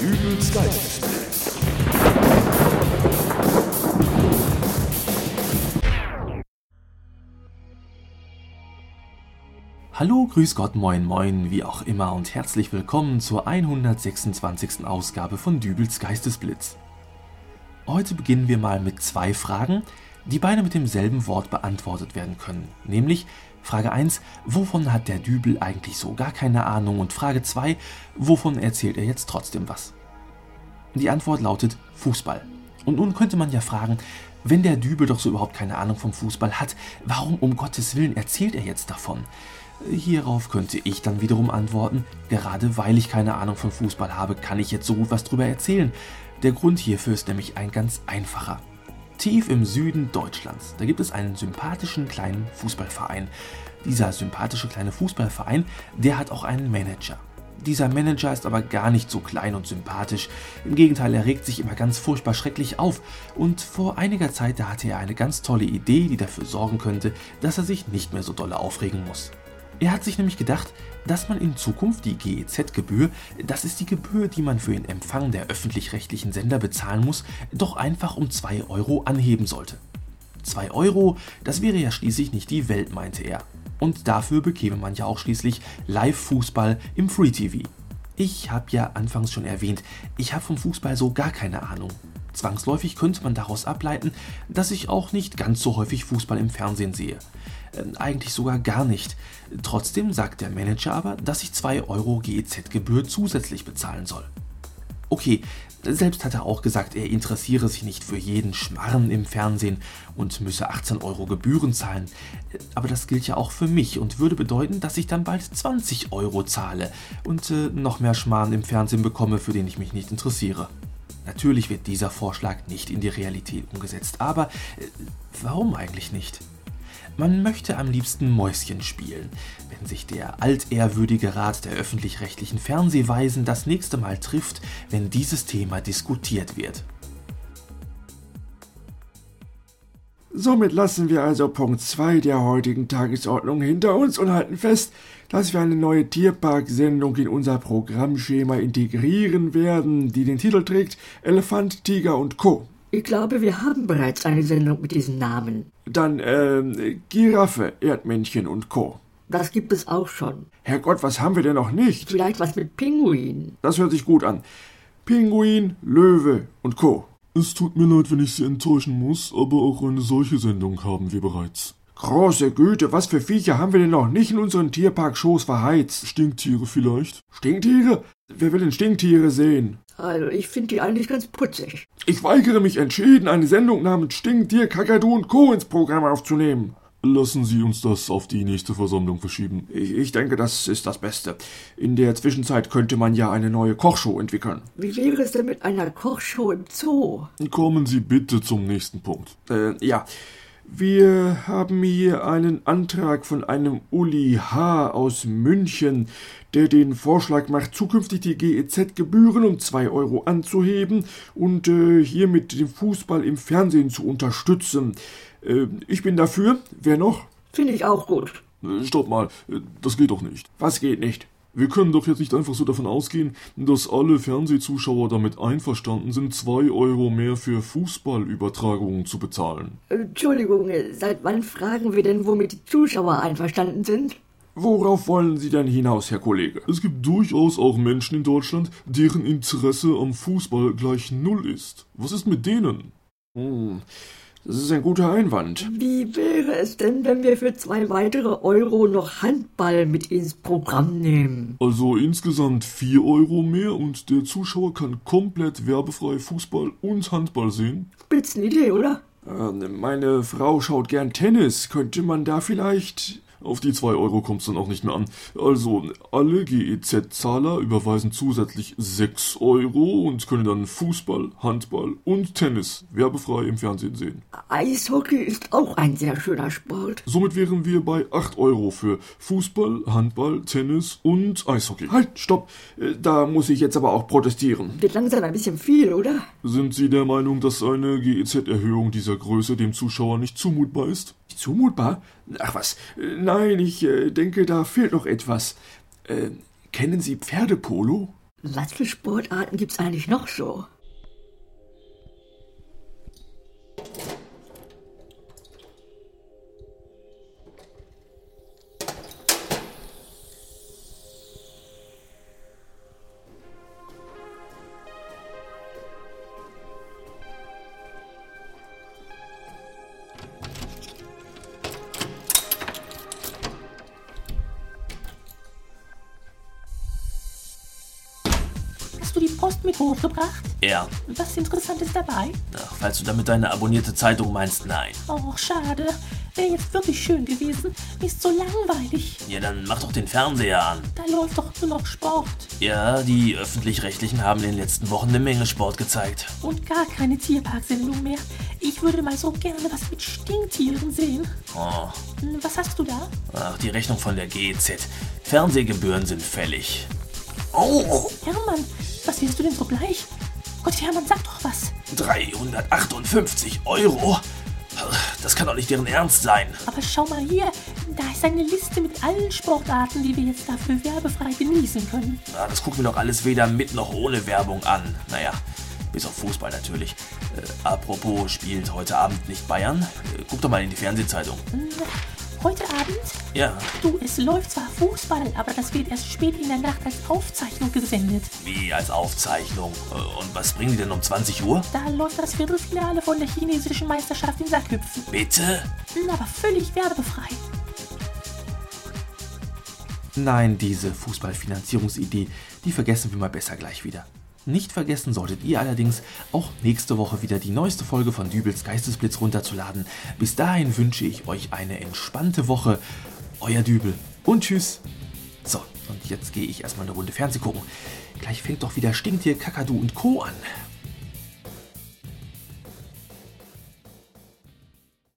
Dübels Geistesblitz. Hallo, grüß Gott, moin, moin, wie auch immer und herzlich willkommen zur 126. Ausgabe von Dübels Geistesblitz. Heute beginnen wir mal mit zwei Fragen, die beide mit demselben Wort beantwortet werden können, nämlich Frage 1, wovon hat der Dübel eigentlich so gar keine Ahnung? Und Frage 2, wovon erzählt er jetzt trotzdem was? Die Antwort lautet Fußball. Und nun könnte man ja fragen, wenn der Dübel doch so überhaupt keine Ahnung vom Fußball hat, warum um Gottes Willen erzählt er jetzt davon? Hierauf könnte ich dann wiederum antworten, gerade weil ich keine Ahnung von Fußball habe, kann ich jetzt so gut was drüber erzählen. Der Grund hierfür ist nämlich ein ganz einfacher. Tief im Süden Deutschlands, da gibt es einen sympathischen kleinen Fußballverein. Dieser sympathische kleine Fußballverein, der hat auch einen Manager. Dieser Manager ist aber gar nicht so klein und sympathisch. Im Gegenteil, er regt sich immer ganz furchtbar schrecklich auf. Und vor einiger Zeit, da hatte er eine ganz tolle Idee, die dafür sorgen könnte, dass er sich nicht mehr so dolle aufregen muss. Er hat sich nämlich gedacht, dass man in Zukunft die GEZ-Gebühr, das ist die Gebühr, die man für den Empfang der öffentlich-rechtlichen Sender bezahlen muss, doch einfach um 2 Euro anheben sollte. 2 Euro, das wäre ja schließlich nicht die Welt, meinte er. Und dafür bekäme man ja auch schließlich Live-Fußball im Free TV. Ich habe ja anfangs schon erwähnt, ich habe vom Fußball so gar keine Ahnung. Zwangsläufig könnte man daraus ableiten, dass ich auch nicht ganz so häufig Fußball im Fernsehen sehe. Äh, eigentlich sogar gar nicht. Trotzdem sagt der Manager aber, dass ich 2 Euro GEZ-Gebühr zusätzlich bezahlen soll. Okay, selbst hat er auch gesagt, er interessiere sich nicht für jeden Schmarren im Fernsehen und müsse 18 Euro Gebühren zahlen. Aber das gilt ja auch für mich und würde bedeuten, dass ich dann bald 20 Euro zahle und äh, noch mehr Schmarren im Fernsehen bekomme, für den ich mich nicht interessiere. Natürlich wird dieser Vorschlag nicht in die Realität umgesetzt, aber äh, warum eigentlich nicht? Man möchte am liebsten Mäuschen spielen, wenn sich der altehrwürdige Rat der öffentlich-rechtlichen Fernsehweisen das nächste Mal trifft, wenn dieses Thema diskutiert wird. Somit lassen wir also Punkt 2 der heutigen Tagesordnung hinter uns und halten fest, dass wir eine neue Tierparksendung in unser Programmschema integrieren werden, die den Titel trägt Elefant, Tiger und Co. Ich glaube, wir haben bereits eine Sendung mit diesem Namen. Dann ähm, Giraffe, Erdmännchen und Co. Das gibt es auch schon. Herrgott, was haben wir denn noch nicht? Vielleicht was mit Pinguin. Das hört sich gut an. Pinguin, Löwe und Co. Es tut mir leid, wenn ich Sie enttäuschen muss, aber auch eine solche Sendung haben wir bereits. Große Güte, was für Viecher haben wir denn noch nicht in unseren Tierparkshows verheizt? Stinktiere vielleicht? Stinktiere? Wer will denn Stinktiere sehen? Also, ich finde die eigentlich ganz putzig. Ich weigere mich entschieden, eine Sendung namens Stinktier, Kakadu und Co. ins Programm aufzunehmen. Lassen Sie uns das auf die nächste Versammlung verschieben. Ich, ich denke, das ist das Beste. In der Zwischenzeit könnte man ja eine neue Kochshow entwickeln. Wie wäre es denn mit einer Kochshow im Zoo? Kommen Sie bitte zum nächsten Punkt. Äh, ja. Wir haben hier einen Antrag von einem Uli H. aus München, der den Vorschlag macht, zukünftig die GEZ-Gebühren um 2 Euro anzuheben und äh, hiermit den Fußball im Fernsehen zu unterstützen. Äh, ich bin dafür. Wer noch? Finde ich auch gut. Äh, Stopp mal, äh, das geht doch nicht. Was geht nicht? Wir können doch jetzt nicht einfach so davon ausgehen, dass alle Fernsehzuschauer damit einverstanden sind, 2 Euro mehr für Fußballübertragungen zu bezahlen. Entschuldigung, seit wann fragen wir denn, womit die Zuschauer einverstanden sind? Worauf wollen Sie denn hinaus, Herr Kollege? Es gibt durchaus auch Menschen in Deutschland, deren Interesse am Fußball gleich null ist. Was ist mit denen? Hm, das ist ein guter Einwand. Wie wäre es denn, wenn wir für zwei weitere Euro noch Handball mit ins Programm nehmen? Also insgesamt 4 Euro mehr und der Zuschauer kann komplett werbefrei Fußball und Handball sehen. Spitzenidee, oder? Äh, meine Frau schaut gern Tennis. Könnte man da vielleicht. Auf die 2 Euro kommt's dann auch nicht mehr an. Also, alle GEZ-Zahler überweisen zusätzlich 6 Euro und können dann Fußball, Handball und Tennis werbefrei im Fernsehen sehen. Eishockey ist auch ein sehr schöner Sport. Somit wären wir bei 8 Euro für Fußball, Handball, Tennis und Eishockey. Halt, stopp. Äh, Da muss ich jetzt aber auch protestieren. Wird langsam ein bisschen viel, oder? Sind Sie der Meinung, dass eine GEZ-Erhöhung dieser Größe dem Zuschauer nicht zumutbar ist? Zumutbar? Ach was. Nein, ich äh, denke, da fehlt noch etwas. Äh, kennen Sie Pferdepolo? Was für Sportarten gibt's eigentlich noch so? Post mit hochgebracht? Ja. Was Interessantes dabei? Ach, falls du damit deine abonnierte Zeitung meinst, nein. Oh, schade. Wäre jetzt wirklich schön gewesen. Ist so langweilig. Ja, dann mach doch den Fernseher an. Da läuft doch nur noch Sport. Ja, die Öffentlich-Rechtlichen haben in den letzten Wochen eine Menge Sport gezeigt. Und gar keine Tierparksendung mehr. Ich würde mal so gerne was mit Stinktieren sehen. Oh, Hm, Was hast du da? ach, die Rechnung von der GEZ. Fernsehgebühren sind fällig. Oh, Hermann, was willst du denn so gleich? Gott, Hermann, sag doch was. 358 Euro? Das kann doch nicht deren Ernst sein. Aber schau mal hier, da ist eine Liste mit allen Sportarten, die wir jetzt dafür werbefrei genießen können. Na, das gucken wir doch alles weder mit noch ohne Werbung an. Naja, bis auf Fußball natürlich. Äh, apropos, spielt heute Abend nicht Bayern? Äh, guck doch mal in die Fernsehzeitung. Hm, Heute Abend? Ja, Du, es läuft zwar Fußball, aber das wird erst spät in der Nacht als Aufzeichnung gesendet. wie als Aufzeichnung. Äh, Und was bringen die denn um 20 Uhr? Da läuft das Viertelfinale von der chinesischen Meisterschaft im Sackhüpfen. Bitte? Hm, Aber völlig werbefrei. Nein, diese Fußballfinanzierungsidee, die vergessen wir mal besser gleich wieder. Nicht vergessen solltet ihr allerdings, auch nächste Woche wieder die neueste Folge von Dübels Geistesblitz runterzuladen. Bis dahin wünsche ich euch eine entspannte Woche. Euer Dübel und tschüss. So, und jetzt gehe ich erstmal eine Runde Fernseh gucken. Gleich fängt doch wieder Stinktier, Kakadu und Co. an.